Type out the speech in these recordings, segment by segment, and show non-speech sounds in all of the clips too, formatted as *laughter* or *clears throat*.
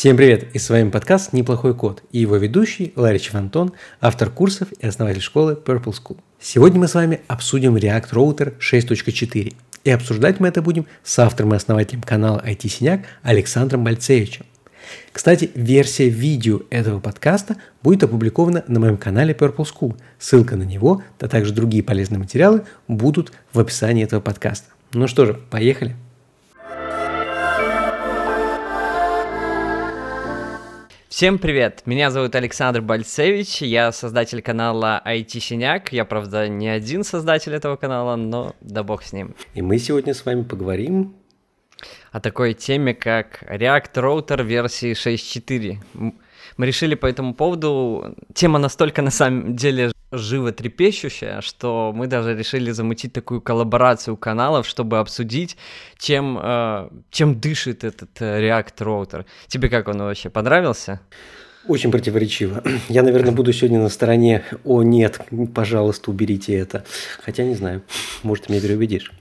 Всем привет! И с вами подкаст «Неплохой код» и его ведущий Ларич Антон, автор курсов и основатель школы Purple School. Сегодня мы с вами обсудим React Router 6.4. И обсуждать мы это будем с автором и основателем канала IT Синяк Александром Бальцевичем. Кстати, версия видео этого подкаста будет опубликована на моем канале Purple School. Ссылка на него, а также другие полезные материалы будут в описании этого подкаста. Ну что же, поехали! Всем привет! Меня зовут Александр Бальцевич, я создатель канала IT Синяк. Я, правда, не один создатель этого канала, но да бог с ним. И мы сегодня с вами поговорим о такой теме, как React Router версии 6.4. Мы решили по этому поводу, тема настолько на самом деле живо трепещущая, что мы даже решили замутить такую коллаборацию каналов, чтобы обсудить, чем, э, чем дышит этот э, React Router. Тебе как он вообще понравился? Очень противоречиво. *clears throat* Я, наверное, буду сегодня на стороне «О, нет, пожалуйста, уберите это». Хотя не знаю, может, ты меня переубедишь.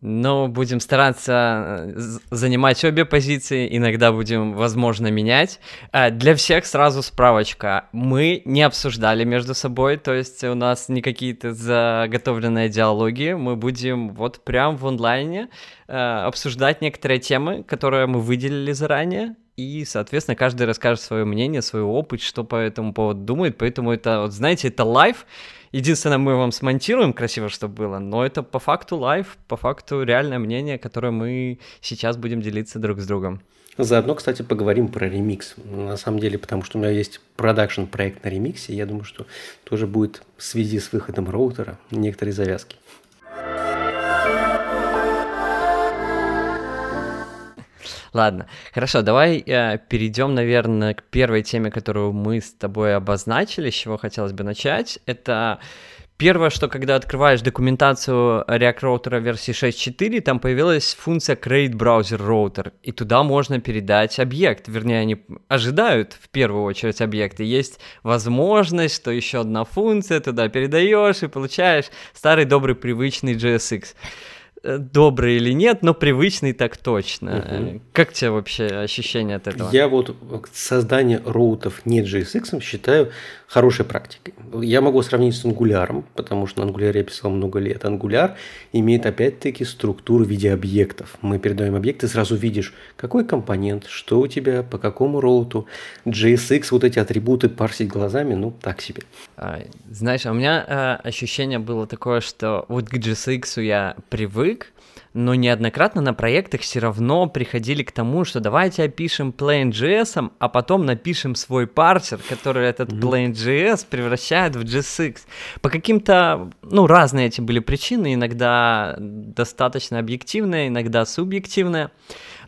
Но будем стараться э, занимать обе позиции, иногда будем, возможно, менять. Э, для всех сразу справочка. Мы не обсуждали между собой, то есть у нас не какие-то заготовленные диалоги, мы будем вот прям в онлайне э, обсуждать некоторые темы, которые мы выделили заранее, и, соответственно, каждый расскажет свое мнение, свой опыт, что по этому поводу думает, поэтому это, вот знаете, это live, Единственное, мы вам смонтируем красиво, чтобы было, но это по факту live, по факту реальное мнение, которое мы сейчас будем делиться друг с другом. Заодно, кстати, поговорим про ремикс. На самом деле, потому что у меня есть production проект на ремиксе, я думаю, что тоже будет в связи с выходом роутера некоторые завязки. Ладно, хорошо, давай э, перейдем, наверное, к первой теме, которую мы с тобой обозначили, с чего хотелось бы начать. Это Первое, что когда открываешь документацию React Router версии 6.4, там появилась функция Create Browser Router, и туда можно передать объект, вернее, они ожидают в первую очередь объекты. Есть возможность, что еще одна функция, туда передаешь и получаешь старый добрый привычный JSX. Э, добрый или нет, но привычный так точно. Угу. Как тебе вообще ощущение от этого? Я вот создание роутов не JSX считаю хорошей практикой. Я могу сравнить с Angular, потому что на Angular я писал много лет. Angular имеет опять-таки структуру в виде объектов. Мы передаем объекты, сразу видишь, какой компонент, что у тебя, по какому роуту. JSX, вот эти атрибуты парсить глазами, ну, так себе. А, знаешь, а у меня а, ощущение было такое, что вот к JSX я привык, но неоднократно на проектах все равно приходили к тому, что давайте опишем plain.js, а потом напишем свой парсер, который этот plain.js превращает в JSX. По каким-то, ну, разные эти были причины, иногда достаточно объективные, иногда субъективные.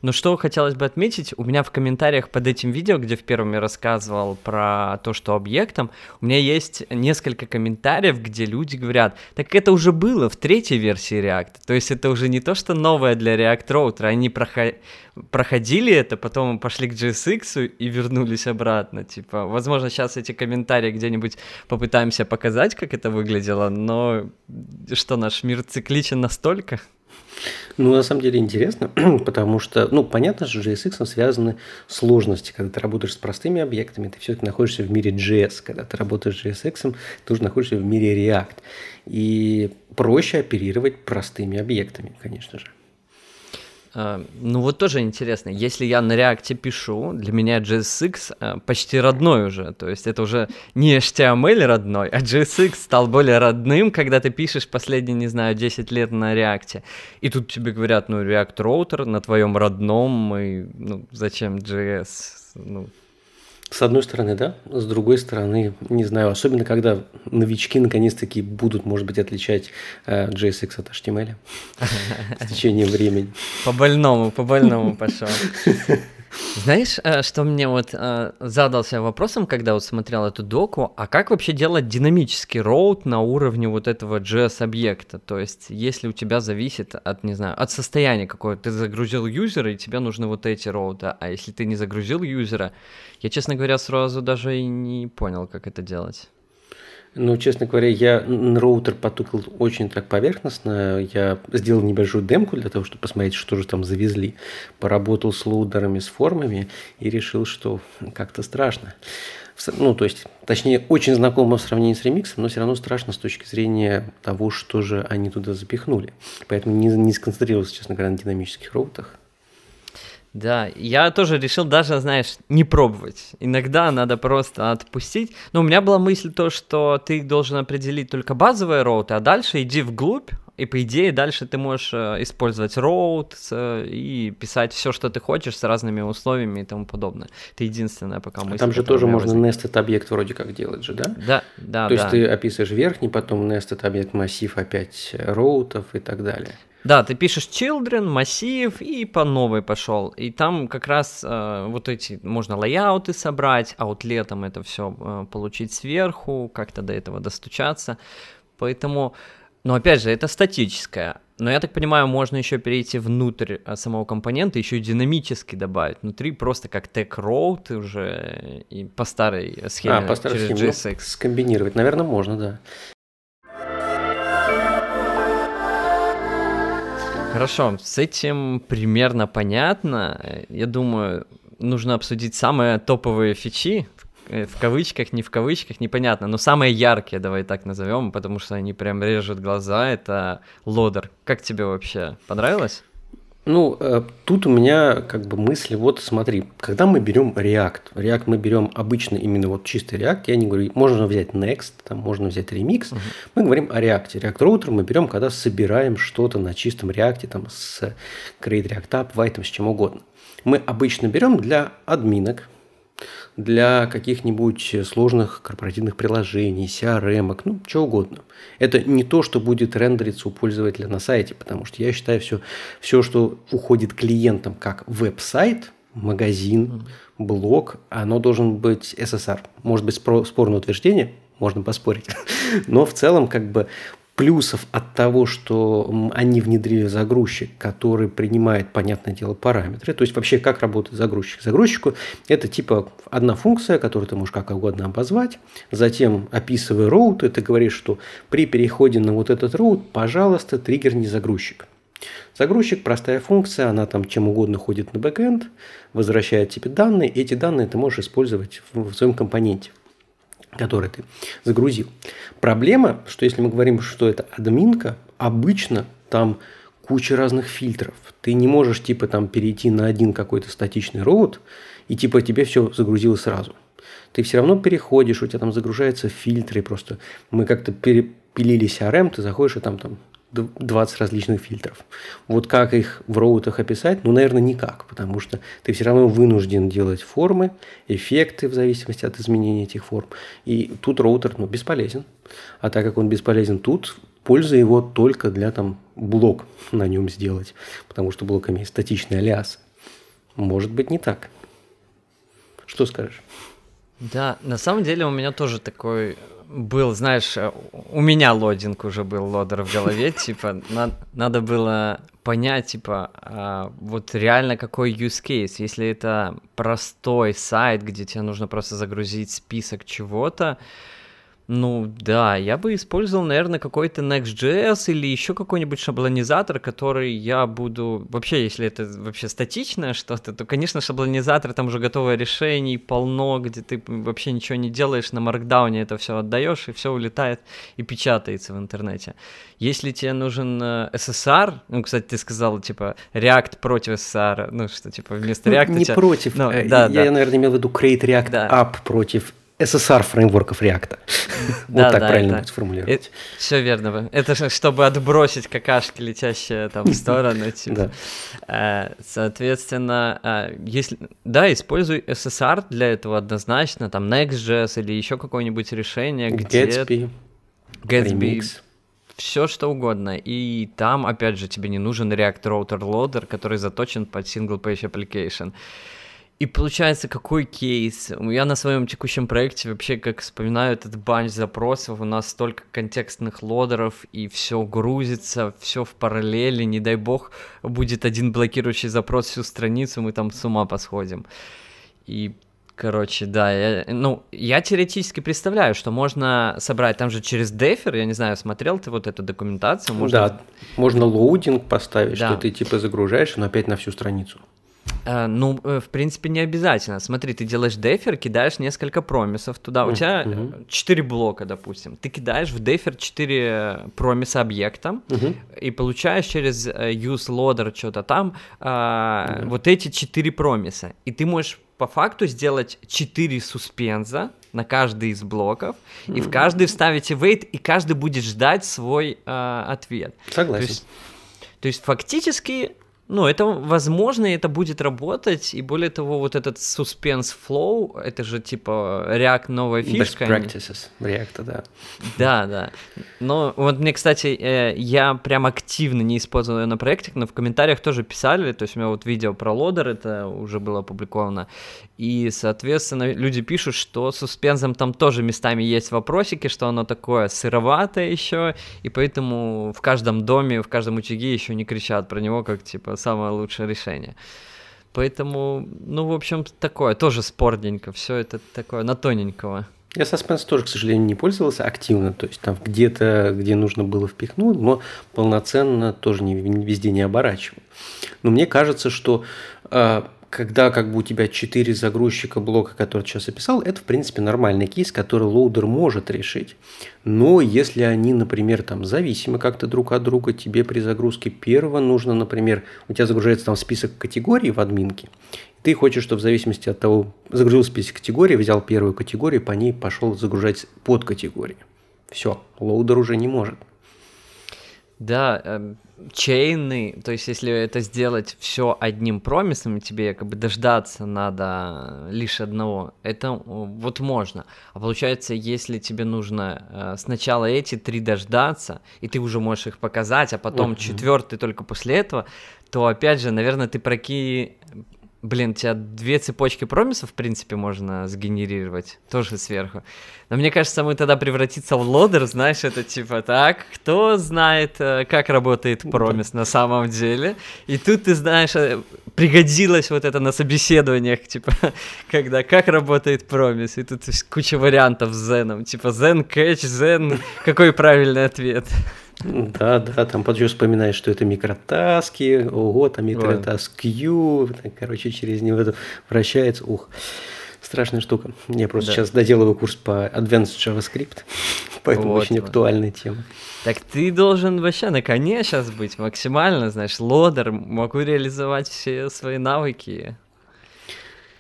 Но что хотелось бы отметить, у меня в комментариях под этим видео, где в первом я рассказывал про то, что объектом, у меня есть несколько комментариев, где люди говорят, так это уже было в третьей версии React. То есть это уже не то, что новое для React Router, они проход... проходили это, потом пошли к JSX и вернулись обратно. Типа, возможно, сейчас эти комментарии где-нибудь попытаемся показать, как это выглядело, но что наш мир цикличен настолько? Ну, на самом деле интересно, *clears throat* потому что, ну, понятно, что JSX связаны сложности. Когда ты работаешь с простыми объектами, ты все-таки находишься в мире JS. Когда ты работаешь с JSX, ты уже находишься в мире React. И проще оперировать простыми объектами, конечно же. А, ну вот тоже интересно, если я на реакте пишу, для меня JSX а, почти родной уже, то есть это уже не HTML родной, а JSX стал более родным, когда ты пишешь последние, не знаю, 10 лет на реакте, и тут тебе говорят, ну React Router на твоем родном, и ну зачем JS, ну с одной стороны, да. С другой стороны, не знаю, особенно когда новички наконец-таки будут, может быть, отличать э, JSX от HTML *laughs* с течением времени. По больному, по больному пошел. *laughs* Знаешь, э, что мне вот э, задался вопросом, когда вот смотрел эту доку, а как вообще делать динамический роут на уровне вот этого JS-объекта? То есть, если у тебя зависит от, не знаю, от состояния какого ты загрузил юзера, и тебе нужны вот эти роуты, а если ты не загрузил юзера, я, честно говоря, сразу даже и не понял, как это делать. Ну, честно говоря, я на роутер потыкал очень так поверхностно. Я сделал небольшую демку для того, чтобы посмотреть, что же там завезли. Поработал с лоудерами, с формами и решил, что как-то страшно. Ну, то есть, точнее, очень знакомо в сравнении с ремиксом, но все равно страшно с точки зрения того, что же они туда запихнули. Поэтому не, не сконцентрировался, честно говоря, на динамических роутах. Да, я тоже решил даже, знаешь, не пробовать. Иногда надо просто отпустить. Но у меня была мысль то, что ты должен определить только базовые роуты, а дальше иди вглубь, и по идее дальше ты можешь э, использовать роут э, и писать все, что ты хочешь с разными условиями и тому подобное. Это единственное пока мысль. А там же тоже можно nested объект вроде как делать же, да? Да, да, То да. есть ты описываешь верхний, потом nested объект массив опять роутов и так далее. Да, ты пишешь children, массив и по новой пошел. И там как раз э, вот эти можно лайауты собрать, аутлетом это все э, получить сверху, как-то до этого достучаться. Поэтому, но опять же, это статическое. Но я так понимаю, можно еще перейти внутрь э, самого компонента, еще и динамически добавить. Внутри просто как тег route уже и по старой схеме а, по старой через схеме. JSX. Ну, скомбинировать, наверное, можно, да. Хорошо, с этим примерно понятно. Я думаю, нужно обсудить самые топовые фичи, э, в кавычках, не в кавычках, непонятно, но самые яркие, давай так назовем, потому что они прям режут глаза, это лодер. Как тебе вообще? Понравилось? Ну, э, тут у меня как бы мысли, вот смотри, когда мы берем React, React мы берем обычно именно вот чистый React, я не говорю, можно взять Next, там можно взять Remix, uh-huh. мы говорим о React. React Router мы берем, когда собираем что-то на чистом React, там с Create React App, White, с чем угодно. Мы обычно берем для админок, для каких-нибудь сложных корпоративных приложений, CRM, ну, что угодно. Это не то, что будет рендериться у пользователя на сайте, потому что я считаю, все, все что уходит клиентам как веб-сайт, магазин, блог, оно должен быть SSR. Может быть, спорное утверждение, можно поспорить. *laughs* Но в целом, как бы, плюсов от того, что они внедрили загрузчик, который принимает, понятное дело, параметры. То есть вообще как работает загрузчик? Загрузчику это типа одна функция, которую ты можешь как угодно обозвать. Затем описывая роут, ты говоришь, что при переходе на вот этот роут, пожалуйста, триггерни загрузчик. Загрузчик – простая функция, она там чем угодно ходит на бэкэнд, возвращает тебе данные, эти данные ты можешь использовать в, своем компоненте который ты загрузил. Проблема, что если мы говорим, что это админка, обычно там куча разных фильтров. Ты не можешь типа там перейти на один какой-то статичный роут и типа тебе все загрузило сразу. Ты все равно переходишь, у тебя там загружаются фильтры, просто мы как-то перепилили CRM, ты заходишь, и там, там 20 различных фильтров. Вот как их в роутах описать? Ну, наверное, никак, потому что ты все равно вынужден делать формы, эффекты в зависимости от изменения этих форм. И тут роутер ну, бесполезен. А так как он бесполезен тут, польза его только для там блок на нем сделать, потому что блок имеет статичный алиас. Может быть не так. Что скажешь? Да, на самом деле у меня тоже такой был, знаешь, э, у меня лодинг уже был лодер в голове, *laughs* типа, на, надо было понять, типа, а, вот реально какой use case, если это простой сайт, где тебе нужно просто загрузить список чего-то, ну да, я бы использовал, наверное, какой-то Next.js или еще какой-нибудь шаблонизатор, который я буду... Вообще, если это вообще статичное что-то, то, конечно, шаблонизатор, там уже готовое решение, полно, где ты вообще ничего не делаешь, на маркдауне это все отдаешь, и все улетает и печатается в интернете. Если тебе нужен SSR, э, ну, кстати, ты сказал, типа, React против SSR, ну, что, типа, вместо React... Ну, не тебя... против, ну, э, да, я, да. наверное, имел в виду Create React да. App против SSR фреймворков React. *laughs* Вот так правильно будет сформулировать. Все верно. Это чтобы отбросить какашки, летящие там в сторону. *laughs* Типа. Да. Соответственно, если... Да, используй SSR для этого однозначно, там Next.js или еще какое-нибудь решение, где... Gatsby. Gatsby. Все что угодно. И там, опять же, тебе не нужен React Router Loader, который заточен под Single Page Application. И получается, какой кейс? Я на своем текущем проекте вообще, как вспоминаю этот bunch запросов, у нас столько контекстных loader ов, и все грузится, все в параллели, не дай бог, будет один блокирующий запрос всю страницу, мы там с ума посходим. И Короче, да, я, ну, я теоретически представляю, что можно собрать там же через defer, я не знаю, смотрел ты вот эту документацию? Можно... Да, можно loading поставить, да. что ты типа загружаешь, но опять на всю страницу. Uh, ну, э, в принципе, не обязательно. Смотри, ты делаешь дефер, кидаешь несколько промисов туда. У тебя uh-huh. 4 блока, допустим. Ты кидаешь в дефер 4 промиса объекта и получаешь через э, use loader что-то там вот эти 4 промиса. И ты можешь по факту сделать 4 суспенза на каждый из блоков, и в каждый вставите wait, и каждый будет ждать свой э, ответ. Согласен. То есть фактически ну, это возможно, и это будет работать, и более того, вот этот suspense flow, это же типа React новая фишка. Best practices React, да. Да, да. Но вот мне, кстати, э, я прям активно не использовал ее на проекте, но в комментариях тоже писали, то есть у меня вот видео про лодер, это уже было опубликовано, и, соответственно, люди пишут, что с суспензом там тоже местами есть вопросики, что оно такое сыроватое еще, и поэтому в каждом доме, в каждом очаге еще не кричат про него, как типа самое лучшее решение. Поэтому, ну, в общем, такое, тоже спорненько, все это такое на тоненького. Я Suspense тоже, к сожалению, не пользовался активно, то есть там где-то, где нужно было впихнуть, но полноценно тоже не, везде не оборачивал. Но мне кажется, что э, когда как бы у тебя 4 загрузчика блока, который сейчас описал, это, в принципе, нормальный кейс, который loader может решить. Но если они, например, там зависимы как-то друг от друга, тебе при загрузке первого нужно, например, у тебя загружается там список категорий в админке, ты хочешь, чтобы в зависимости от того, загрузил список категорий, взял первую категорию, по ней пошел загружать под категории. Все, loader уже не может. Да, эм, chain ы, то есть если это сделать все одним promise ом, и тебе как бы дождаться надо лишь одного, это вот можно. А получается, если тебе нужно э, сначала эти три дождаться, и ты уже можешь их показать, а потом uh-huh. четвертый только после этого, то опять же, наверное, ты проки Блин, у тебя две цепочки промисов, в принципе, можно сгенерировать, тоже сверху. Но мне кажется, мы тогда превратиться в лодер, знаешь, это типа так, кто знает, э, как работает промис на самом деле. И тут ты знаешь, э, пригодилось вот это на собеседованиях, типа, *laughs* когда как работает промис, и тут куча вариантов с зеном, типа зен, кэч, зен, какой правильный ответ. Да, да, там потом вспоминаешь, что это микротаски, ого, там микротаск Q, короче, через него это вращается, ух, страшная штука. Я просто да. сейчас доделываю курс по Advanced JavaScript, *laughs* поэтому вот, очень вот. актуальная тема. Так ты должен вообще на коне сейчас быть максимально, знаешь, лодер, могу реализовать все свои навыки.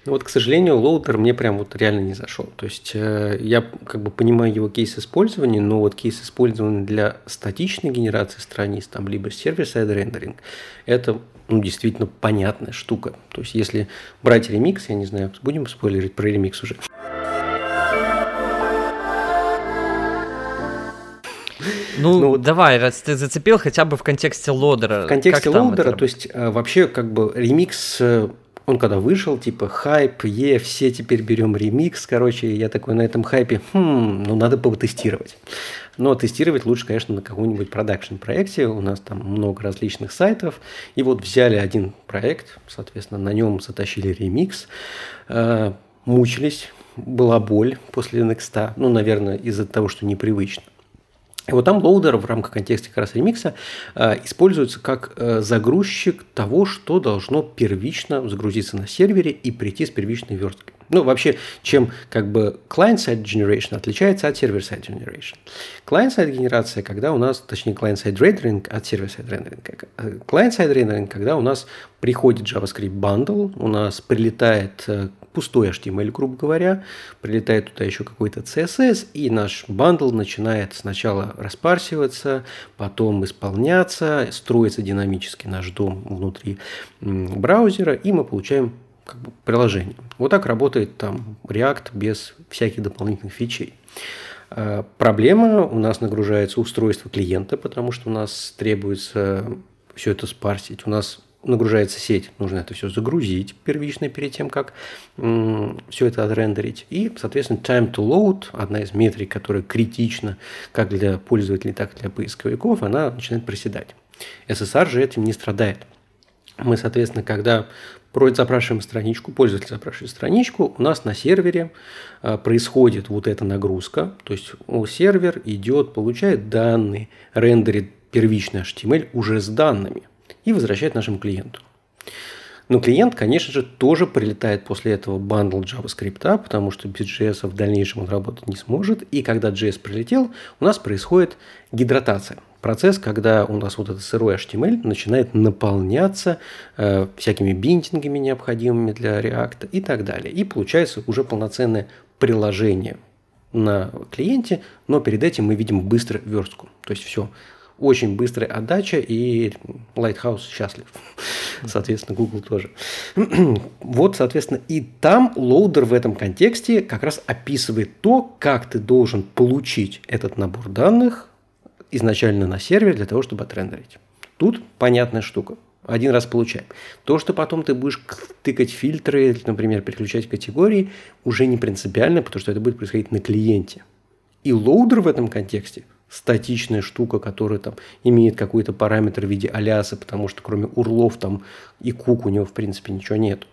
Ну вот, к сожалению, loader мне прям вот реально не зашел. То есть э, я как бы понимаю его кейс использования, но вот кейс использования для статичной генерации страниц, там, либо server-side рендеринг, это ну, действительно понятная штука. То есть если брать ремикс, я не знаю, будем спойлерить про ремикс уже. Ну, ну вот, давай, раз ты зацепил хотя бы в контексте loader а. В контексте loader а, то есть э, вообще как бы ремикс э, он когда вышел, типа, хайп, е, все теперь берем ремикс, короче, я такой на этом хайпе, хм, ну надо потестировать. Но тестировать лучше, конечно, на каком-нибудь продакшн проекте, у нас там много различных сайтов, и вот взяли один проект, соответственно, на нем затащили ремикс, э, мучились, была боль после Next, ну, наверное, из-за того, что непривычно. И вот там loader в рамках контекста как раз ремикса э, используется как э, загрузчик того, что должно первично загрузиться на сервере и прийти с первичной версткой. Ну, вообще, чем как бы client-side generation отличается от server-side generation. Client-side генерация, когда у нас, точнее, client-side rendering от server-side rendering. Э, client-side rendering, когда у нас приходит JavaScript bundle, у нас прилетает э, пустой HTML, грубо говоря, прилетает туда еще какой-то CSS, и наш бандл начинает сначала распарсиваться, потом исполняться, строится динамически наш дом внутри браузера, и мы получаем как бы приложение. Вот так работает там React без всяких дополнительных фичей. А, проблема, у нас нагружается устройство клиента, потому что у нас требуется все это спарсить. У нас нагружается сеть, нужно это все загрузить первично перед тем, как все это отрендерить. И, соответственно, time to load, одна из метрик, которая критична как для пользователей, так и для поисковиков, она начинает проседать. SSR же этим не страдает. Мы, соответственно, когда запрашиваем страничку, пользователь запрашивает страничку, у нас на сервере а, происходит вот эта нагрузка, то есть сервер идет, получает данные, рендерит первичный HTML уже с данными и возвращает нашему клиенту. Но клиент, конечно же, тоже прилетает после этого бандл JavaScript, потому что без JS в дальнейшем он работать не сможет. И когда JS прилетел, у нас происходит гидратация. Процесс, когда у нас вот этот сырой HTML начинает наполняться э, всякими бинтингами необходимыми для React и так далее. И получается уже полноценное приложение на клиенте, но перед этим мы видим быстро верстку. То есть все, очень быстрая отдача, и Lighthouse счастлив. Соответственно, Google тоже. *clears throat* вот, соответственно, и там loader в этом контексте как раз описывает то, как ты должен получить этот набор данных изначально на сервер для того, чтобы отрендерить. Тут понятная штука. Один раз получаем. То, что потом ты будешь тыкать фильтры, например, переключать категории, уже не принципиально, потому что это будет происходить на клиенте. И loader в этом контексте статичная штука, которая там имеет какой-то параметр в виде alias а, потому что кроме URL ов там и кук у него в принципе ничего нет.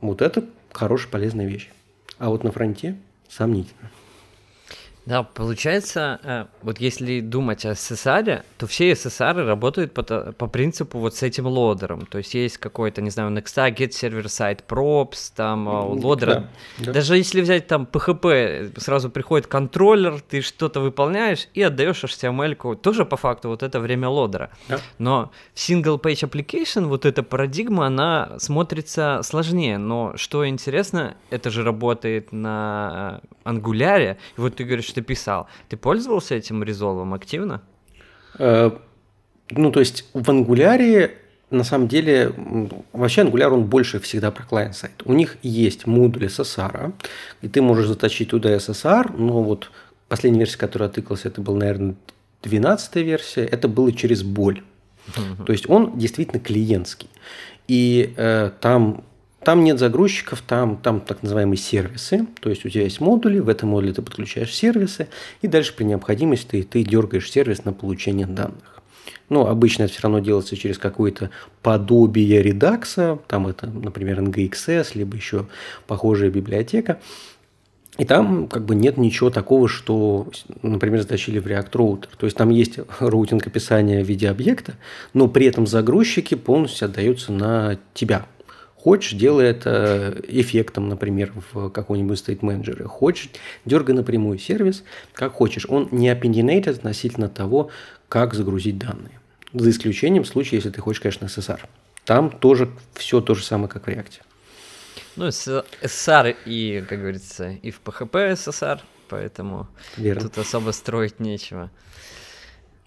Вот это хорошая, полезная вещь. А вот на фронте сомнительно. Да, получается, э, вот если думать о SSR, то все SSR работают по, по принципу вот с этим loader ом. То есть есть какой-то, не знаю, Next get server side props, там э, лодер. Да, да. Даже если взять там PHP, сразу приходит контроллер, ты что-то выполняешь и отдаешь HTML, тоже по факту вот это время лодера. Да. Но в single page application вот эта парадигма, она смотрится сложнее. Но что интересно, это же работает на ангуляре. И вот ты говоришь, ты писал. Ты пользовался этим резолвом активно? Э, ну, то есть в ангуляре на самом деле, вообще Angular, он больше всегда про клиент-сайт. У них есть модуль SSR, и ты можешь заточить туда SSR, но вот последняя версия, которая тыкалась, это был, наверное, 12 версия, это было через боль. То есть он действительно клиентский. И э, там там нет загрузчиков, там, там так называемые сервисы. То есть у тебя есть модули, в этом модуле ты подключаешь сервисы, и дальше при необходимости ты, ты дергаешь сервис на получение данных. Но обычно это все равно делается через какое-то подобие Redux а, там это, например, NGXS, либо еще похожая библиотека. И там как бы нет ничего такого, что, например, затащили в React Router. То есть там есть routing описания в виде объекта, но при этом загрузчики полностью отдаются на тебя, Хочешь, делай это эффектом, например, в каком-нибудь state-менеджере. Хочешь, дергай напрямую сервис, как хочешь. Он не opinionated относительно того, как загрузить данные. За исключением случая, если ты хочешь, конечно, SSR. Там тоже все то же самое, как в React. Ну, SSR и, как говорится, и в PHP SSR, поэтому Верно. тут особо строить нечего.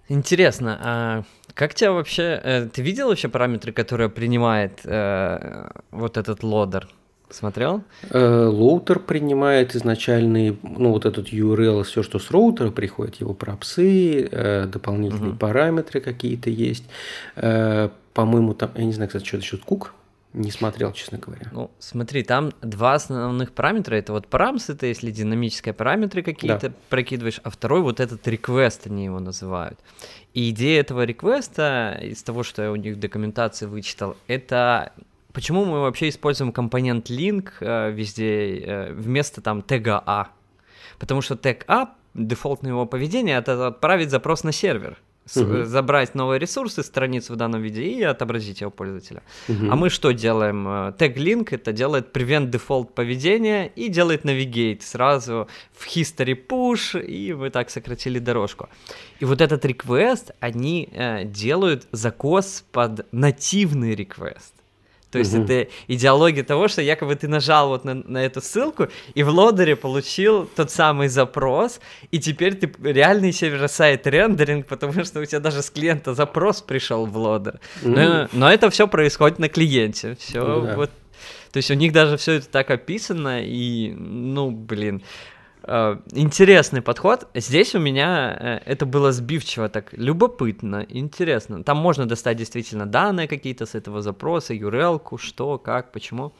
Интересно, а как тебя вообще... Э, ты видел вообще параметры, которые принимает э, вот этот лодер? Смотрел? Э, loader принимает изначальный, ну вот этот URL, все, что с роутера приходит, его props ы, э, дополнительные угу. параметры какие-то есть. По-моему, там, я не знаю, кстати, что-то еще кук не смотрел, честно говоря. Ну, смотри, там два основных параметра. Это вот params, это если динамические параметры какие-то да. прокидываешь, а второй вот этот request они его называют. И идея этого request а, из того, что я у них в документации вычитал, это почему мы вообще используем компонент link э, везде э, вместо там тега А. Потому что тег А, дефолтное его поведение, это отправить запрос на сервер угу. забрать новые ресурсы, страницу в данном виде и отобразить его пользователя. Угу. А мы что делаем? Тег link это делает prevent default поведения и делает navigate сразу в history push, и мы так сократили дорожку. И вот этот request, они э, делают закос под нативный request. То есть угу. это идеология того, что якобы ты нажал вот на, на эту ссылку и в лодере получил тот самый запрос, и теперь ты реальный сервер-сайт рендеринг, потому что у тебя даже с клиента запрос пришел в лодер. Угу. Но, но это все происходит на клиенте. Все да. вот. То есть у них даже все это так описано, и, ну, блин. Э, интересный подход. Здесь у меня э, это было сбивчиво, так любопытно, интересно. Там можно достать действительно данные какие-то с этого запроса, URL, что, как, почему.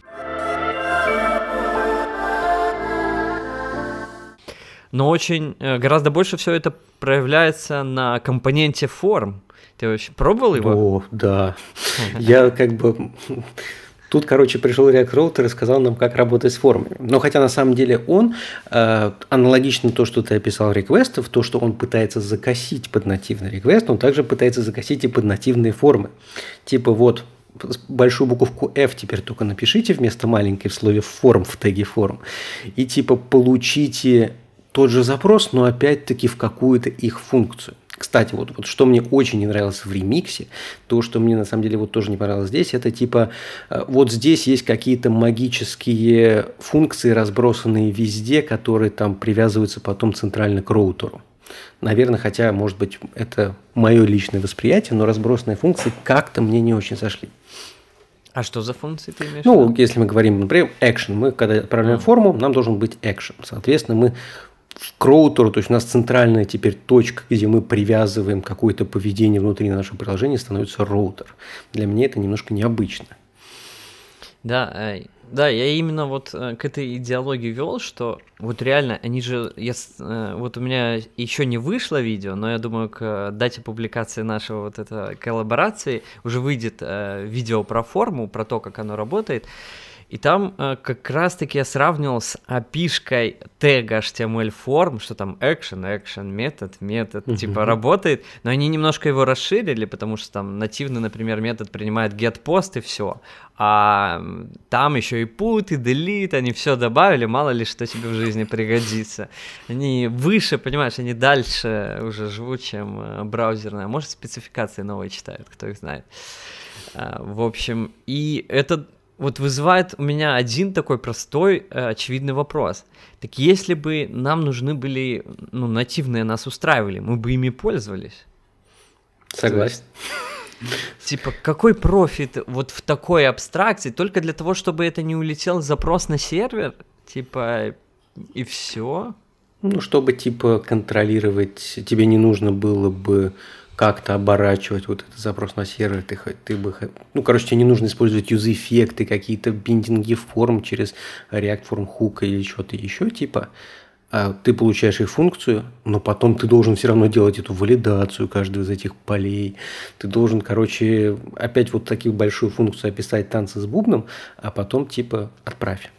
но очень, э, гораздо больше все это проявляется на компоненте форм. Ты вообще пробовал его? О, да. *laughs* Я как бы Тут, короче, пришел React Router и сказал нам, как работать с формами. Но хотя на самом деле он, э, аналогично то, что ты описал реквестов, то, что он пытается закосить под нативный реквест, он также пытается закосить и под нативные формы. Типа вот большую буковку F теперь только напишите вместо маленькой в слове форм в теге форм. И типа получите тот же запрос, но опять-таки в какую-то их функцию. Кстати, вот, вот что мне очень не нравилось в ремиксе, то, что мне на самом деле вот тоже не понравилось здесь, это типа э, вот здесь есть какие-то магические функции, разбросанные везде, которые там привязываются потом центрально к роутеру. Наверное, хотя, может быть, это мое личное восприятие, но разбросанные функции как-то мне не очень зашли. А что за функции ты имеешь? Ну, если мы говорим, например, action, мы когда отправляем а. форму, нам должен быть action. Соответственно, мы к роутеру, то есть у нас центральная теперь точка, где мы привязываем какое-то поведение внутри нашего приложения, становится роутер. Для меня это немножко необычно. Да, э, да, я именно вот э, к этой идеологии вел, что вот реально, они же, я, э, вот у меня еще не вышло видео, но я думаю, к дате публикации нашего вот этой коллаборации уже выйдет видео про форму, про то, как оно работает. И там э, как раз-таки я сравнивал с опишкой тега HTML форм, что там action, action, метод, метод, uh-huh. типа работает, но они немножко его расширили, потому что там нативный, например, метод принимает get post и все, а там еще и put, и delete, они все добавили, мало ли что тебе в жизни пригодится. Они выше, понимаешь, они дальше уже живут, чем э, браузерная. Может, спецификации новые читают, кто их знает. А, в общем, и это вот вызывает у меня один такой простой, э, очевидный вопрос. Так если бы нам нужны были, ну, нативные нас устраивали, мы бы ими пользовались? Согласен. *laughs* Типа, какой профит вот в такой абстракции, только для того, чтобы это не улетел запрос на сервер? Типа, и все? Ну, чтобы, типа, контролировать, тебе не нужно было бы как-то оборачивать вот этот запрос на сервер, ты, ты бы... Ну, короче, тебе не нужно использовать юз-эффекты, какие-то биндинги форм через React Form Hook или что-то еще, типа. А ты получаешь их функцию, но потом ты должен все равно делать эту валидацию каждого из этих полей. Ты должен, короче, опять вот такую большую функцию описать танцы с бубном, а потом типа отправь.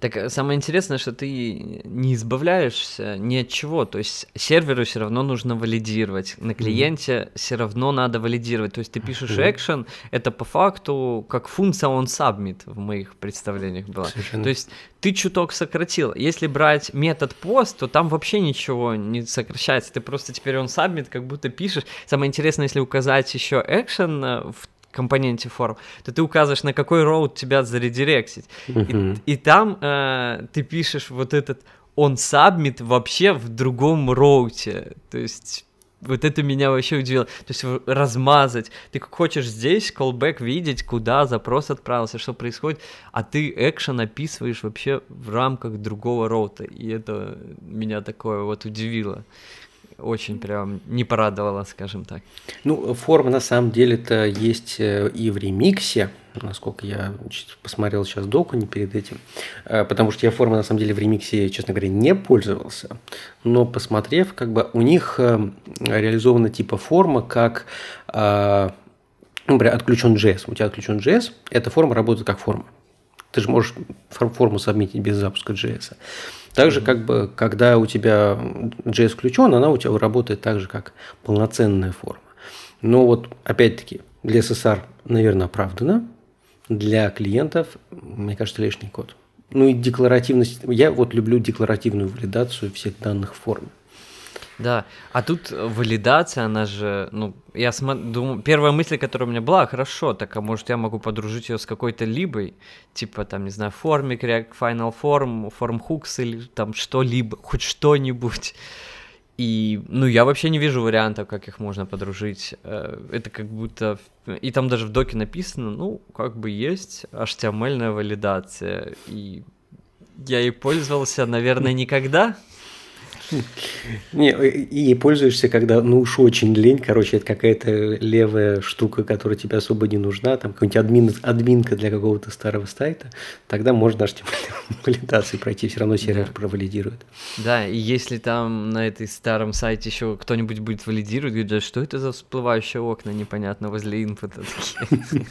Так э, самое интересное, что ты не избавляешься ни от чего. То есть серверу все равно нужно валидировать. На клиенте mm-hmm. все равно надо валидировать. То есть ты пишешь mm-hmm. action, это по факту как функция on submit в моих представлениях была. Совершенно. То есть ты чуток сократил. Если брать метод post, то там вообще ничего не сокращается. Ты просто теперь он submit как будто пишешь. Самое интересное, если указать еще action э, в компоненте форм, то ты указываешь, на какой роут тебя заредиректить. Uh-huh. И, и там э, ты пишешь вот этот он submit вообще в другом роуте. То есть вот это меня вообще удивило. То есть размазать. Ты как хочешь здесь callback видеть, куда запрос отправился, что происходит, а ты экшен описываешь вообще в рамках другого роута. И это меня такое вот удивило очень прям не порадовало, скажем так. Ну, форма на самом деле-то есть э, и в ремиксе, насколько я посмотрел сейчас доку не перед этим, э, потому что я формы на самом деле в ремиксе, честно говоря, не пользовался, но посмотрев, как бы у них э, реализована типа форма как ну, например, отключен JS. У тебя отключен JS, эта форма работает как форма. Ты же можешь форму сабмитить без запуска JS. Также, как бы, когда у тебя JS включен, она у тебя работает так же, как полноценная форма. Но вот, опять-таки, для SSR, наверное, оправдано. Для клиентов, мне кажется, лишний код. Ну и декларативность. Я вот люблю декларативную валидацию всех данных в форме. Да, а тут валидация, она же, ну, я см... думаю, первая мысль, которая у меня была, хорошо, так а может я могу подружить ее с какой-то либой, типа там, не знаю, формик, Final Form, Form Hooks или там что-либо, хоть что-нибудь. И, ну, я вообще не вижу вариантов, как их можно подружить. Э, это как будто... И там даже в доке написано, ну, как бы есть HTML валидация. И я ей пользовался, наверное, никогда. *laughs* Не, и пользуешься, когда, ну уж очень лень, короче, это какая-то левая штука, которая тебе особо не нужна, там какой-нибудь админ, админка для какого-то старого сайта, тогда можно даже валидации пройти, все равно сервер да. провалидирует. Да, и если там на этой старом сайте еще кто-нибудь будет валидировать, говорит, да что это за всплывающие окна непонятно возле инпута такие.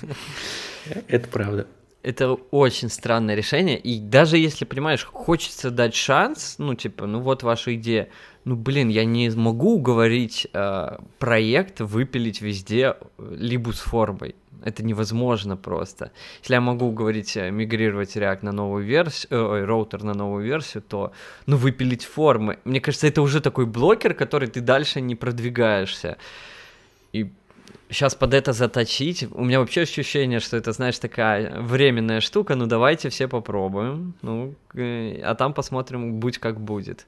*laughs* Это правда это очень странное решение, и даже если, понимаешь, хочется дать шанс, ну, типа, ну вот ваша идея, ну, блин, я не могу уговорить э, проект выпилить везде э, либо с формой. Это невозможно просто. Если я могу говорить э, мигрировать React на новую версию, э, ой, роутер на новую версию, то, ну, выпилить формы. Мне кажется, это уже такой блокер, который ты дальше не продвигаешься. И сейчас под это заточить. У меня вообще ощущение, что это, знаешь, такая временная штука. Ну, давайте все попробуем. Ну, э, а там посмотрим, будь как будет.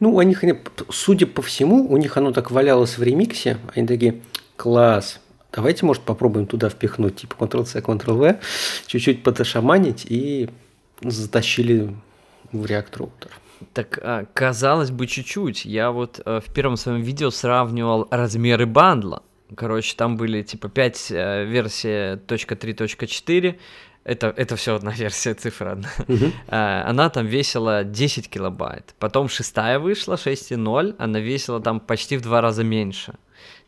Ну, у них, судя по всему, у них оно так валялось в ремиксе. Они такие, класс, давайте, может, попробуем туда впихнуть, типа Ctrl-C, Ctrl-V, чуть-чуть поташаманить и затащили в React Router. Так, а, казалось бы, чуть-чуть. Я вот э, в первом своем видео сравнивал размеры бандла. Короче, там были типа 5 э, версии .3.4, это, это все одна *laughs* версия, цифра одна. Uh-huh. А, она там весила 10 килобайт. Потом шестая вышла, 6.0, она весила там почти в два раза меньше.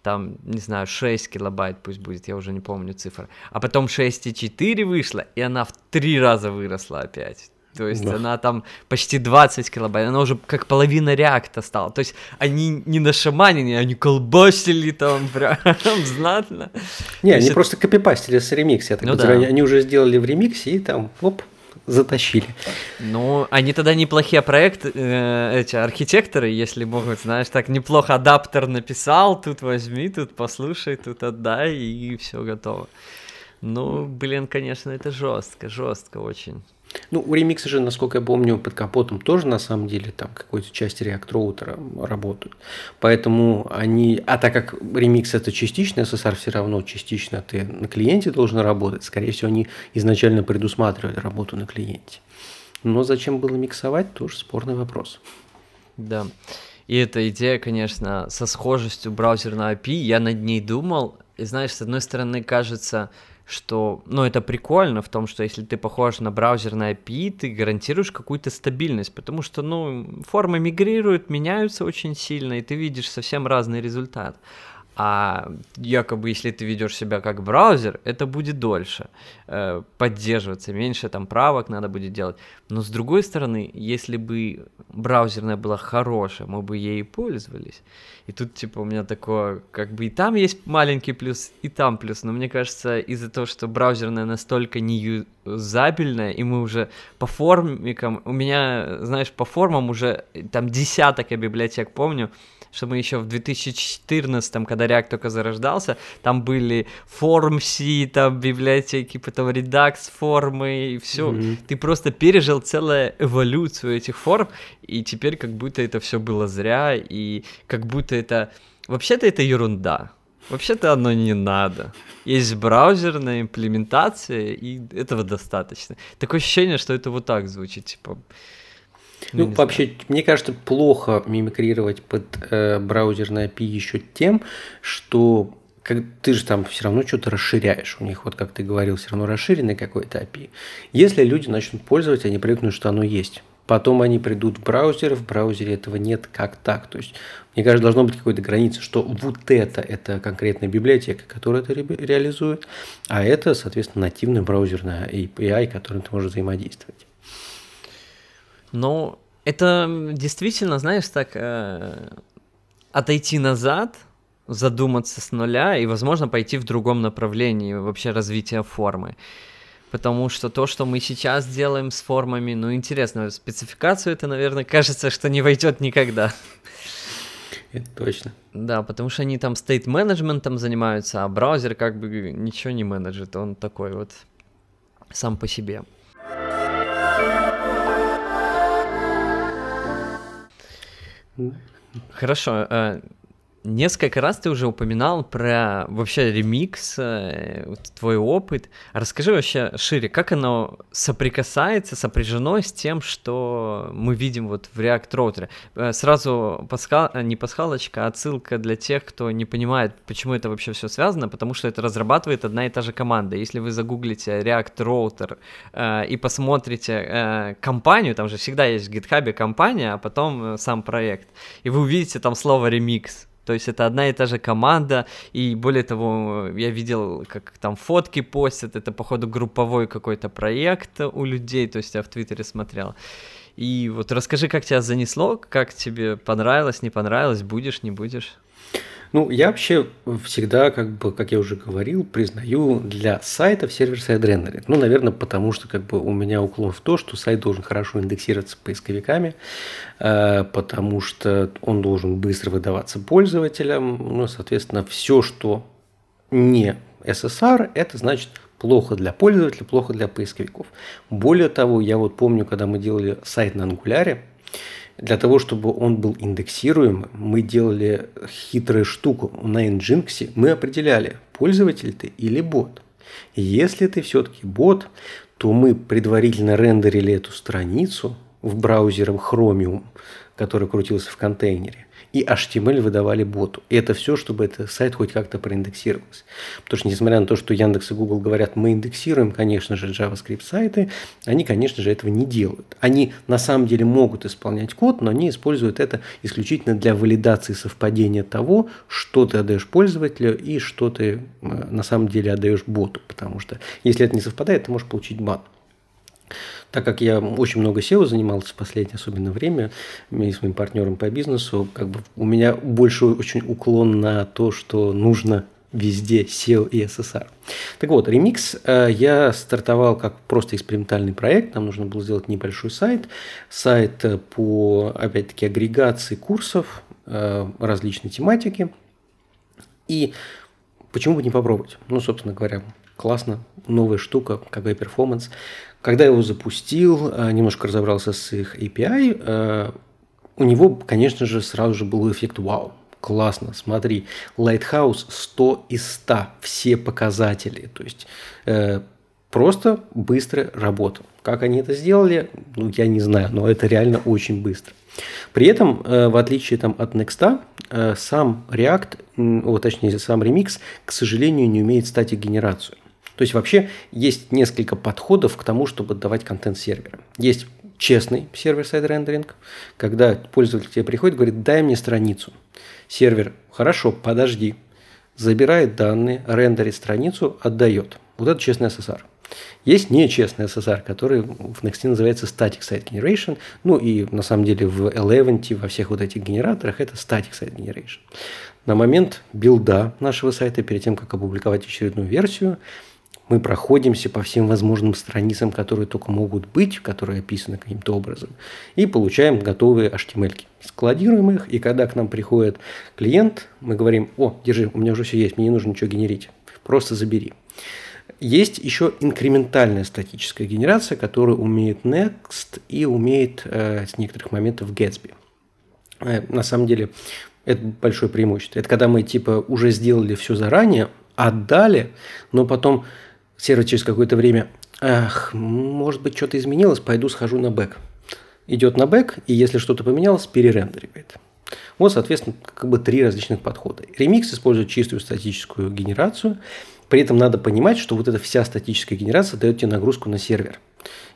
Там, не знаю, 6 килобайт пусть будет, я уже не помню цифры. А потом 6.4 вышла, и она в три раза выросла опять. То есть да. она там почти 20 килобайт, она уже как половина реакта стала. То есть они не на шаманине, они колбасили там прям *laughs* знатно. Не, они это... просто копипастили с ремикса, я так ну, да. Они уже сделали в ремиксе и там, оп, затащили. Ну, они тогда неплохие проекты, э, эти архитекторы, если могут, знаешь, так неплохо адаптер написал, тут возьми, тут послушай, тут отдай, и все готово. Ну, блин, конечно, это жестко, жестко очень. Ну, у ремикса же, насколько я помню, под капотом тоже на самом деле там какой-то части React роутера работают. Поэтому они... А так как ремикс это частично, SSR все равно частично ты на клиенте должен работать, скорее всего, они изначально предусматривали работу на клиенте. Но зачем было миксовать, тоже спорный вопрос. Да. И эта идея, конечно, со схожестью браузерной API, я над ней думал, и знаешь, с одной стороны, кажется, что, ну, это прикольно в том, что если ты похож на браузерный API, ты гарантируешь какую-то стабильность, потому что, ну, формы мигрируют, меняются очень сильно, и ты видишь совсем разный результат. А якобы, если ты ведешь себя как браузер, это будет дольше э, поддерживаться, меньше там правок надо будет делать. Но с другой стороны, если бы браузерная была хорошая, мы бы ей пользовались. И тут, типа, у меня такое, как бы и там есть маленький плюс, и там плюс. Но мне кажется, из-за того, что браузерная настолько неюзабельная, и мы уже по формикам, у меня, знаешь, по формам уже там десяток я библиотек помню, что мы еще в 2014, когда React только зарождался, там были формси, там библиотеки, потом редакс формы, и все. Mm-hmm. Ты просто пережил целую эволюцию этих форм, и теперь как будто это все было зря, и как будто это... Вообще-то это ерунда. Вообще-то оно не надо. Есть браузерная имплементация, и этого достаточно. Такое ощущение, что это вот так звучит, типа ну, ну вообще, знаю. мне кажется, плохо мимикрировать под э, браузерное API еще тем, что как, ты же там все равно что-то расширяешь. У них, вот как ты говорил, все равно расширенный какой-то API. Если люди начнут пользоваться, они привыкнут, что оно есть. Потом они придут в браузер, в браузере этого нет как так. То есть, мне кажется, должно быть какой-то граница, что вот это, это конкретная библиотека, которая это ре- реализует, а это, соответственно, нативная браузерная API, которым ты можешь взаимодействовать. Ну, это действительно, знаешь, так э, отойти назад, задуматься с нуля и, возможно, пойти в другом направлении вообще развития формы. Потому что то, что мы сейчас делаем с формами, ну, интересно, спецификацию это, наверное, кажется, что не войдет никогда. Это точно. Да, потому что они там стейт-менеджментом занимаются, а браузер как бы ничего не менеджит, он такой вот сам по себе. Хорошо. Несколько раз ты уже упоминал про вообще ремикс, э, твой опыт. Расскажи вообще шире, как оно соприкасается, сопряжено с тем, что мы видим вот в React Router. Э, сразу пасхал, э, не пасхалочка, а отсылка для тех, кто не понимает, почему это вообще все связано, потому что это разрабатывает одна и та же команда. Если вы загуглите React Router и посмотрите компанию, там же всегда есть в GitHub компания, а потом сам проект, и вы увидите там слово ремикс. То есть это одна и та же команда, и более того, я видел, как там фотки постят, это, походу, групповой какой-то проект у людей, то есть я в Твиттере смотрел. И вот расскажи, как тебя занесло, как тебе понравилось, не понравилось, будешь, не будешь? Ну, я вообще всегда, как бы, как я уже говорил, признаю для сайтов server-side рендеринг. Ну, наверное, потому что как бы у меня уклон в то, что сайт должен хорошо индексироваться поисковиками, э, потому что он должен быстро выдаваться пользователям. Ну, соответственно, все, что не SSR, это значит плохо для пользователя, плохо для поисковиков. Более того, я вот помню, когда мы делали сайт на Angular, для того, чтобы он был индексируем, мы делали хитрую штуку. На Nginx мы определяли, пользователь ты или бот. Если ты все-таки бот, то мы предварительно рендерили эту страницу в браузере Chromium, который крутился в контейнере и HTML выдавали боту. И это все, чтобы этот сайт хоть как-то проиндексировался. Потому что, несмотря на то, что Яндекс и Google говорят, мы индексируем, конечно же, JavaScript сайты, они, конечно же, этого не делают. Они на самом деле могут исполнять код, но они используют это исключительно для валидации совпадения того, что ты отдаешь пользователю и что ты э, на самом деле отдаешь боту. Потому что если это не совпадает, ты можешь получить бан так как я очень много SEO занимался в последнее особенно время, и с моим партнером по бизнесу, как бы у меня больше очень уклон на то, что нужно везде SEO и SSR. Так вот, Remix э, я стартовал как просто экспериментальный проект. Нам нужно было сделать небольшой сайт. Сайт э, по, опять-таки, агрегации курсов э, различной тематики. И почему бы не попробовать? Ну, собственно говоря, классно, новая штука, какой перформанс. Когда я его запустил, э, немножко разобрался с их API, э, у него, конечно же, сразу же был эффект «Вау!» классно, смотри, Lighthouse 100 из 100, все показатели, то есть э, просто быстро работа. Как они это сделали, ну, я не знаю, но это реально очень быстро. При этом, в отличие там, от Next, сам React, о, точнее, сам Remix, к сожалению, не умеет static генерацию. То есть вообще есть несколько подходов к тому, чтобы давать контент сервера. Есть честный server-side рендеринг, когда пользователь тебе приходит говорит, дай мне страницу. Сервер, хорошо, подожди, забирает данные, рендерит страницу, отдает. Вот это честный SSR. Есть нечестный SSR, который в Next называется Static Site Generation. Ну и на самом деле в Eleventy, во всех вот этих генераторах это Static Site Generation. На момент билда нашего сайта, перед тем, как опубликовать очередную версию, мы проходимся по всем возможным страницам, которые только могут быть, которые описаны каким-то образом, и получаем готовые HTML. -ки. Складируем их, и когда к нам приходит клиент, мы говорим, о, держи, у меня уже все есть, мне не нужно ничего генерить, просто забери. Есть еще инкрементальная статическая генерация, которая умеет Next и умеет э, с некоторых моментов Gatsby. Э, на самом деле, это большое преимущество. Это когда мы типа уже сделали все заранее, отдали, но потом сервер через какое-то время, ах, может быть, что-то изменилось, пойду схожу на бэк. Идет на бэк, и если что-то поменялось, перерендеривает. Вот, соответственно, как бы три различных подхода. Remix использует чистую статическую генерацию. При этом надо понимать, что вот эта вся статическая генерация дает тебе нагрузку на сервер.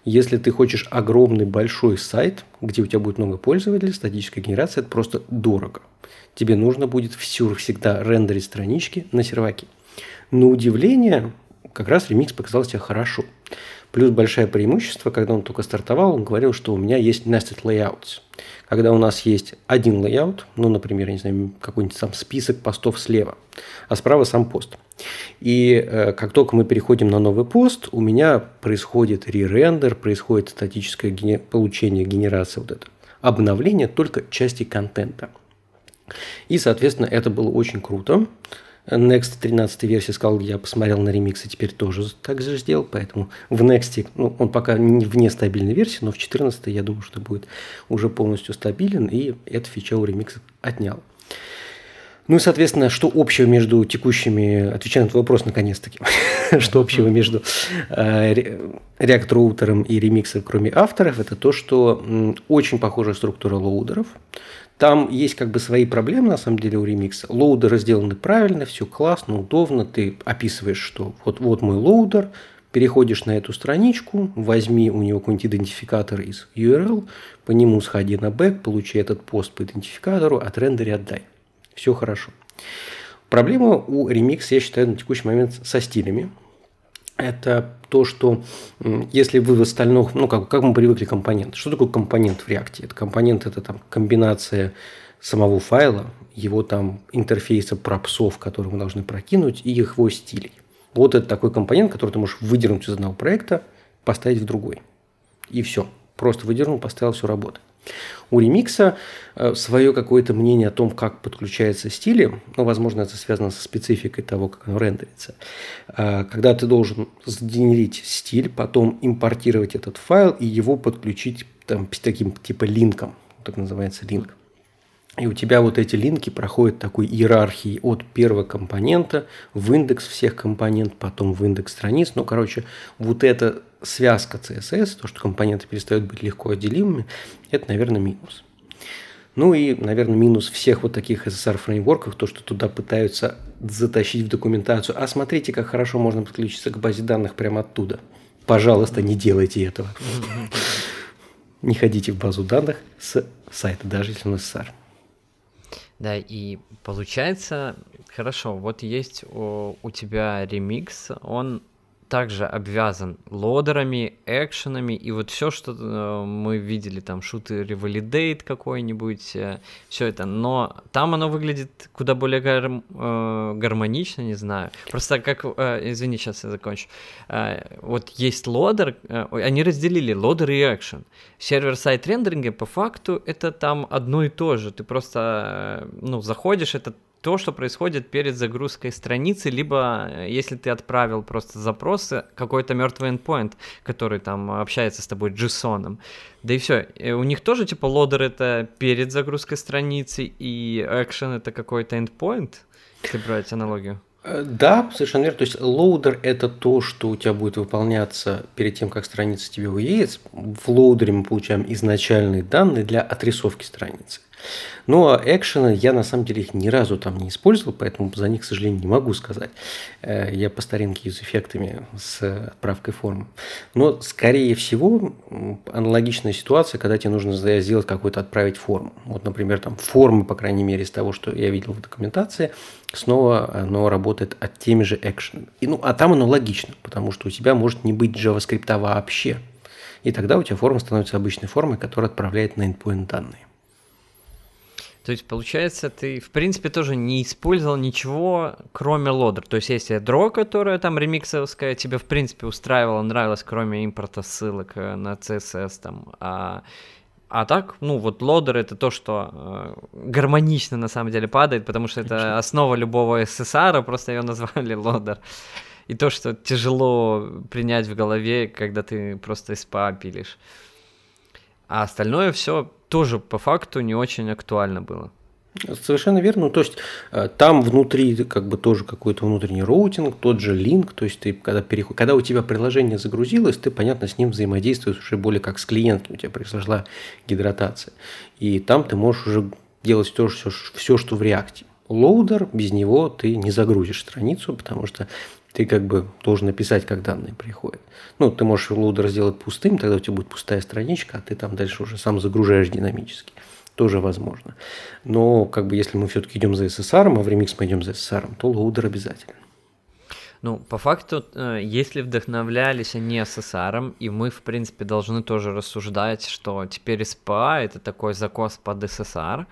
Если ты хочешь огромный большой сайт, где у тебя будет много пользователей, статическая генерация – это просто дорого. Тебе нужно будет всю, всегда рендерить странички на серваке. На удивление, как раз ремикс показал себя хорошо. Плюс большое преимущество, когда он только стартовал, он говорил, что у меня есть nested layouts. Когда у нас есть один layout, ну, например, не знаю, какой-нибудь там список постов слева, а справа сам пост. И э, как только мы переходим на новый пост, у меня происходит ререндер, происходит статическое гене- получение, генерация вот это, обновление только части контента. И, соответственно, это было очень круто. Next 13 версии сказал, я посмотрел на ремикс и теперь тоже так же сделал, поэтому в Next, ну, он пока не вне стабильной версии, но в 14 я думаю, что будет уже полностью стабилен, и эта фича у ремикса отнял. Ну и, соответственно, что общего между текущими, отвечая на твой вопрос наконец-таки, *laughs* что общего между э, React Router ом и ремиксом, кроме авторов, это то, что очень похожая структура лоудеров. Там есть как бы свои проблемы, на самом деле, у ремикса. Лоудеры сделаны правильно, все классно, удобно. Ты описываешь, что вот, вот мой лоудер, переходишь на эту страничку, возьми у него какой-нибудь идентификатор из URL, по нему сходи на бэк, получи этот пост по идентификатору, отрендери, отдай все хорошо. Проблема у Remix, я считаю, на текущий момент со стилями. Это то, что если вы в остальных, ну, как, как мы привыкли компонент. Что такое компонент в React? Это компонент – это там комбинация самого файла, его там интерфейса пропсов, которые мы должны прокинуть, и их его стилей. Вот это такой компонент, который ты можешь выдернуть из одного проекта, поставить в другой. И все. Просто выдернул, поставил, все работает. У ремикса э, свое какое-то мнение о том, как подключаются стили, ну, возможно, это связано со спецификой того, как оно рендерится. Э, когда ты должен сгенерить стиль, потом импортировать этот файл и его подключить там, таким типа линком, так называется линк. И у тебя вот эти линки проходят такой иерархии от первого компонента в индекс всех компонент, потом в индекс страниц. Ну, короче, вот эта связка CSS, то, что компоненты перестают быть легко отделимыми, это, наверное, минус. Ну и, наверное, минус всех вот таких SSR-фреймворков, то, что туда пытаются затащить в документацию. А смотрите, как хорошо можно подключиться к базе данных прямо оттуда. Пожалуйста, не делайте этого. Не ходите в базу данных с сайта, даже если он SSR. Да, и получается, хорошо, вот есть у, у тебя ремикс, он также обвязан лодерами, экшенами и вот все, что э, мы видели, там шуты ревалидейт какой-нибудь, э, все это, но там оно выглядит куда более гар- э, гармонично, не знаю. Просто как, извини, сейчас я закончу. Вот есть лодер, они разделили лодер и экшен. Сервер-сайт рендеринга по факту это там одно и то же. Ты просто, ну, заходишь, это то, что происходит перед загрузкой страницы, либо э, если ты отправил просто запросы, какой-то мертвый endpoint, который там общается с тобой JSON. Да и все. Э, у них тоже типа loader это перед загрузкой страницы, и action это какой-то endpoint, если брать аналогию. Э, да, совершенно верно. То есть loader – это то, что у тебя будет выполняться перед тем, как страница тебе уедет. В лоудере мы получаем изначальные данные для отрисовки страницы. Но экшены я на самом деле их ни разу там не использовал, поэтому за них, к сожалению, не могу сказать. Э, я по старинке с эффектами с отправкой формы. Но, скорее всего, аналогичная ситуация, когда тебе нужно сделать какую-то отправить форму. Вот, например, там формы, по крайней мере, из того, что я видел в документации, снова оно работает от теми же экшенами. И, ну, а там оно логично, потому что у тебя может не быть JavaScript вообще. И тогда у тебя форма становится обычной формой, которая отправляет на endpoint данные. То есть, получается, ты, в принципе, тоже не использовал ничего, кроме лодер. То есть, есть ядро, которое там ремиксовское, тебе, в принципе, устраивало, нравилось, кроме импорта ссылок э, на CSS там. А, а так, ну, вот лодер это то, что э, гармонично на самом деле падает, потому что это основа любого SSR, просто ее назвали *laughs* лодер. И то, что тяжело принять в голове, когда ты просто SPA пилишь. А остальное все тоже по факту не очень актуально было. Совершенно верно. Ну, то есть э, там внутри как бы тоже какой-то внутренний роутинг, тот же link. То есть ты когда переход, когда у тебя приложение загрузилось, ты, понятно, с ним взаимодействуешь уже более как с клиентом. У тебя произошла гидратация. И там ты можешь уже делать то, все, все, что в реакте. Loader, без него ты не загрузишь страницу, потому что ты как бы должен написать, как данные приходят. Ну, ты можешь loader сделать пустым, тогда у тебя будет пустая страничка, а ты там дальше уже сам загружаешь динамически. Тоже возможно. Но как бы если мы все-таки идем за SSR, а в Remix мы идем за SSR, то loader обязательно. Ну, по факту, э, если вдохновлялись они SSR, и мы, в принципе, должны тоже рассуждать, что теперь SPA — это такой закос под SSR,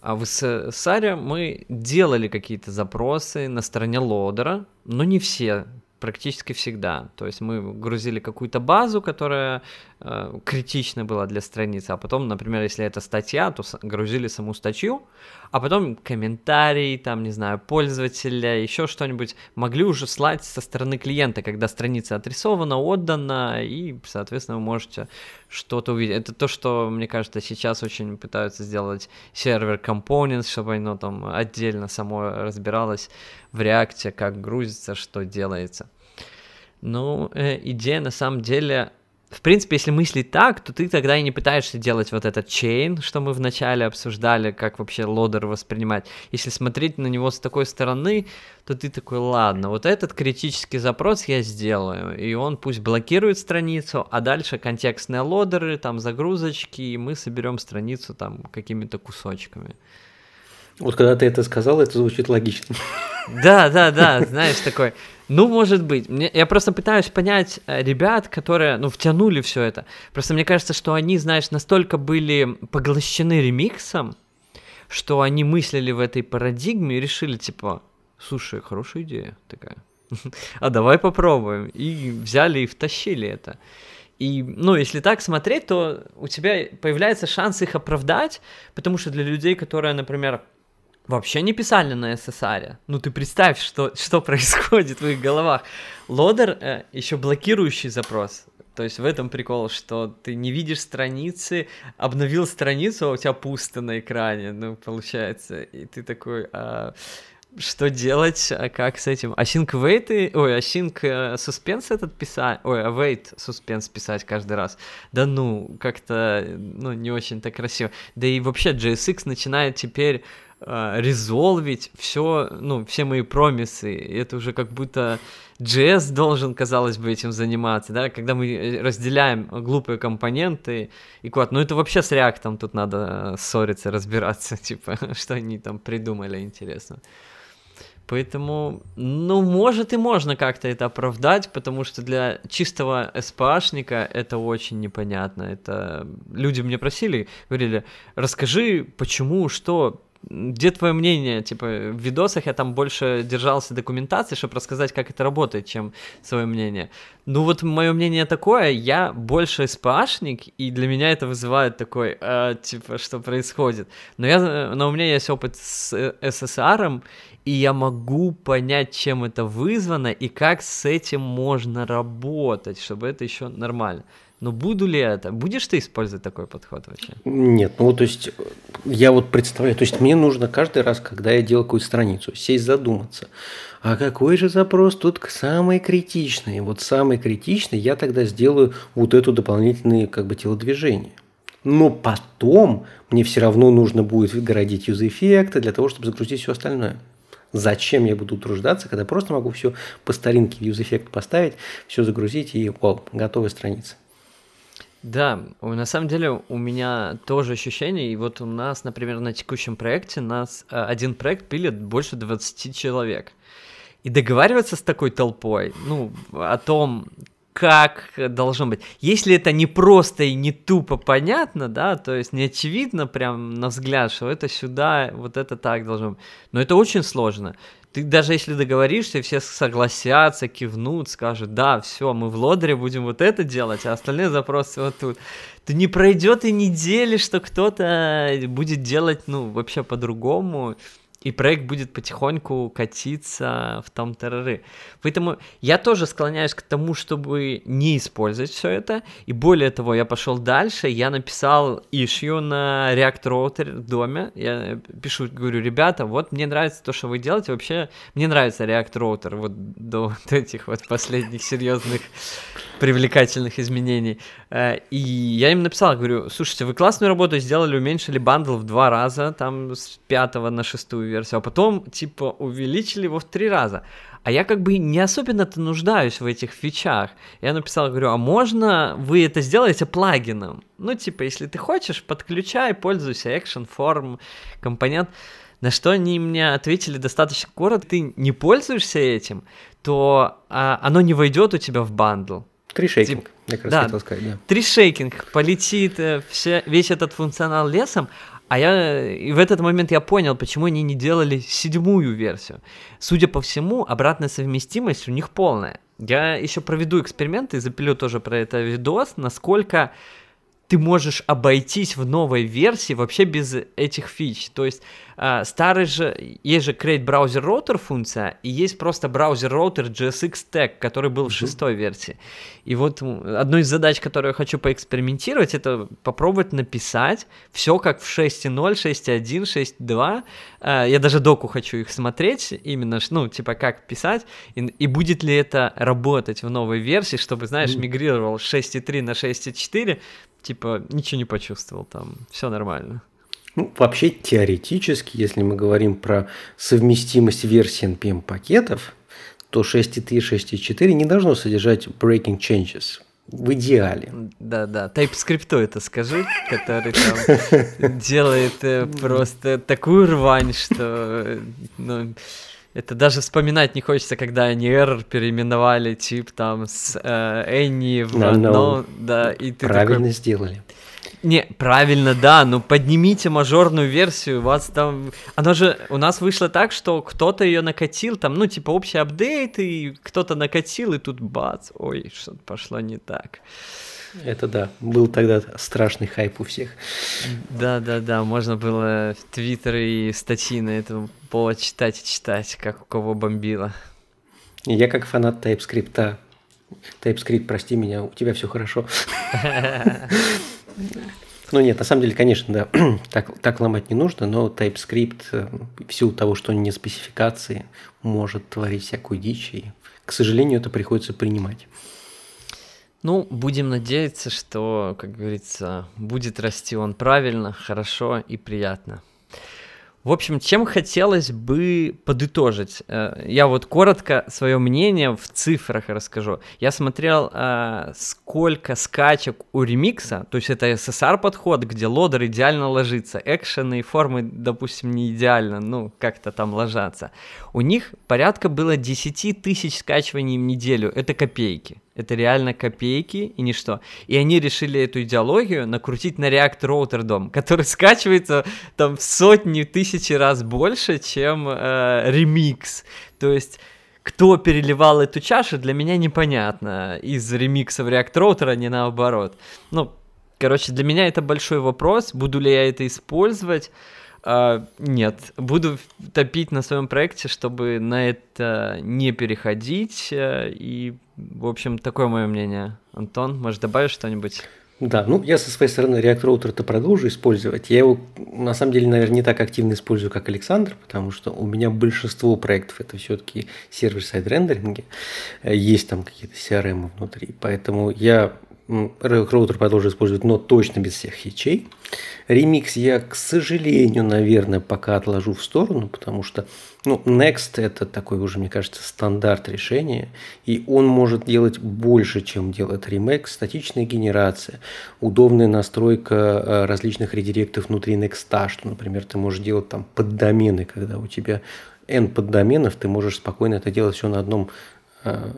а в SSR мы делали какие-то запросы на стороне лодера, но не все. практически всегда. То есть мы грузили какую-то базу, которая э, критична была для страницы, а потом, например, если это статья, то грузили саму статью, а потом комментарии, там, не знаю, пользователя, еще что-нибудь могли уже слать со стороны клиента, когда страница отрисована, отдана, и, соответственно, вы можете что-то увидеть. Это то, что, мне кажется, сейчас очень пытаются сделать сервер Components, чтобы оно там отдельно само разбиралось в реакте, как грузится, что делается. Ну, э, идея на самом деле в принципе, если мыслить так, то ты тогда и не пытаешься делать вот этот чейн, что мы вначале обсуждали, как вообще лодер воспринимать. Если смотреть на него с такой стороны, то ты такой, ладно, вот этот критический запрос я сделаю, и он пусть блокирует страницу, а дальше контекстные лодеры, там загрузочки, и мы соберем страницу там какими-то кусочками. Вот когда ты это сказал, это звучит логично. Да, да, да, знаешь, такой, ну, может быть. Мне, я просто пытаюсь понять э, ребят, которые, ну, втянули все это. Просто мне кажется, что они, знаешь, настолько были поглощены ремиксом, что они мыслили в этой парадигме и решили, типа, слушай, хорошая идея такая. *laughs* а давай попробуем. И взяли и втащили это. И, ну, если так смотреть, то у тебя появляется шанс их оправдать, потому что для людей, которые, например, вообще не писали на SSR. Ну ты представь, что, что происходит в их головах. Лодер э, еще блокирующий запрос. То есть в этом прикол, что ты не видишь страницы, обновил страницу, а у тебя пусто на экране, ну, получается, и ты такой, а, что делать, а как с этим? Async wait, ой, async suspense этот писать, ой, await suspense писать каждый раз. Да ну, как-то, ну, не очень-то красиво. Да и вообще JSX начинает теперь а, резолвить все, ну, все мои промисы. Это уже как будто JS должен, казалось бы, этим заниматься, да, когда мы э, разделяем глупые компоненты и код. Ну, это вообще с реактом тут надо ссориться, разбираться, *laughs* типа, что они там придумали, интересно. Поэтому, ну, может и можно как-то это оправдать, потому что для чистого СПАшника это очень непонятно. Это люди мне просили, говорили, расскажи, почему, что, где твое мнение? Типа, в видосах я там больше держался документации, чтобы рассказать, как это работает, чем свое мнение. Ну вот мое мнение такое, я больше СПАшник, и для меня это вызывает такой, э, типа, что происходит. Но, я, но у меня есть опыт с СССР, и я могу понять, чем это вызвано, и как с этим можно работать, чтобы это еще нормально. Но буду ли это? Будешь ты использовать такой подход вообще? Нет, ну то есть я вот представляю, то есть мне нужно каждый раз, когда я делаю какую-то страницу, сесть задуматься, а какой же запрос тут самый критичный? Вот самый критичный я тогда сделаю вот эту дополнительные как бы телодвижение. Но потом мне все равно нужно будет городить юз-эффекты для того, чтобы загрузить все остальное. Зачем я буду труждаться, когда просто могу все по старинке юз-эффект поставить, все загрузить и вау, готовая страница. Да, на самом деле у меня тоже ощущение, и вот у нас, например, на текущем проекте нас э, один проект пилит больше 20 человек. И договариваться с такой толпой, ну, о том, как должно быть. Если это не просто и не тупо понятно, да, то есть не очевидно прям на взгляд, что это сюда, вот это так должно быть. Но это очень сложно ты даже если договоришься, все согласятся, кивнут, скажут, да, все, мы в лодере будем вот это делать, а остальные запросы вот тут. То не пройдет и недели, что кто-то будет делать, ну, вообще по-другому и проект будет потихоньку катиться в том терроры. Поэтому я тоже склоняюсь к тому, чтобы не использовать все это. И более того, я пошел дальше, я написал issue на React Router в доме. Я пишу, говорю, ребята, вот мне нравится то, что вы делаете. Вообще, мне нравится React Router вот до вот этих вот последних серьезных привлекательных изменений. Э, и я им написал, говорю, слушайте, вы классную работу сделали, уменьшили бандл в два раза, там с пятого на шестую версию, а потом, типа, увеличили его в три раза. А я как бы не особенно-то нуждаюсь в этих фичах. Я написал, говорю, а можно вы это сделаете плагином? Ну, типа, если ты хочешь, подключай, пользуйся Action Form, компонент. На что они мне ответили достаточно коротко, ты не пользуешься этим, то а, оно не войдет у тебя в bundle. Tree shaking, Тип... я как раз да, хотел сказать, да. Tree shaking, полетит э, все, весь этот функционал лесом, А я и в этот момент я понял, почему они не делали седьмую версию. Судя по всему, обратная совместимость у них полная. Я еще проведу эксперимент и запилю тоже про это видос, насколько ты можешь обойтись в новой версии вообще без этих фич. То есть э, старый же, есть же Create Browser Router функция, и есть просто браузер роутер JSX Tag, который был в шестой версии. И вот одной из задач, которую я хочу поэкспериментировать, это попробовать написать все как в 6.0, 6.1, 6.2. Э, я даже доку хочу их смотреть, именно, ну, типа, как писать, и, и будет ли это работать в новой версии, чтобы, знаешь, мигрировал 6.3 на 6.4, типа ничего не почувствовал там, все нормально. Ну, вообще теоретически, если мы говорим про совместимость версий NPM пакетов, то 6.3 6.4 не должно содержать breaking changes в идеале. Да, да. TypeScript это скажи, который там *laughs* делает э, просто такую рвань, что ну, это даже вспоминать не хочется, когда они error переименовали тип там с э, Энни в no, одно, no. да, и ты Правильно такой... сделали. Не, правильно, да, но поднимите мажорную версию, у вас там... Оно же у нас вышло так, что кто-то ее накатил, там, ну, типа, общий апдейт, и кто-то накатил, и тут бац, ой, что-то пошло не так. Это да, был тогда страшный хайп у всех. Да, да, да, можно было твиттер и статьи на этом повод читать и читать, как у кого бомбило. Я как фанат TypeScript. TypeScript, прости меня, у тебя все хорошо. *laughs* Ну нет, на самом деле, конечно, да, *clears throat* так, так ломать не нужно, но TypeScript э, в силу того, что он не спецификации, может творить всякую дичь, и, к сожалению, это приходится принимать. Ну, будем надеяться, что, как говорится, будет расти он правильно, хорошо и приятно. В общем, чем хотелось бы подытожить? Э, я вот коротко свое мнение в цифрах расскажу. Я смотрел, э, сколько скачек у ремикса, то есть это SSR подход, где лодер идеально ложится, экшены и формы, допустим, не идеально, ну, как-то там ложатся. У них порядка было 10 тысяч скачиваний в неделю, это копейки. Это реально копейки и ничто. И они решили эту идеологию накрутить на React Router DOM, который *laughs* скачивается там в сотни, тысячи раз больше, чем э, ремикс. То есть кто переливал эту чашу, для меня непонятно. Из ремикса в React Router, а не наоборот. Ну, короче, для меня это большой вопрос, буду ли я это использовать. Э, нет, буду топить на своем проекте, чтобы на это не переходить. Э, и, в общем, такое мое мнение. Антон, может, добавить что-нибудь? Да, ну я со своей стороны React Router-то продолжу использовать. Я его, на самом деле, наверное, не так активно использую, как Александр, потому что у меня большинство проектов это все-таки server-side рендеринги. Есть там какие-то CRM внутри. Поэтому я Роутер продолжу использовать, но точно без всех фичей. Ремикс я, к сожалению, наверное, пока отложу в сторону, потому что ну, Next это такой уже, мне кажется, стандарт решения, и он может делать больше, чем делает Remake. Статичная генерация, удобная настройка э, различных редиректов внутри Next, что, например, ты можешь делать там поддомены, когда у тебя N поддоменов, ты можешь спокойно это делать все на одном э,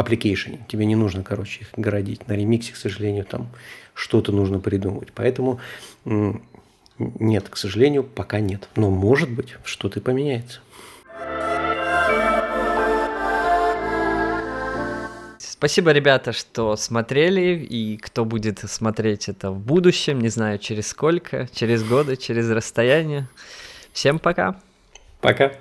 application. Тебе не нужно, короче, их городить. На ремиксе, к сожалению, там что-то нужно придумывать. Поэтому нет, к сожалению, пока нет. Но может быть, что-то поменяется. Спасибо, ребята, что смотрели, и кто будет смотреть это в будущем, не знаю, через сколько, через годы, через расстояние. Всем пока. Пока.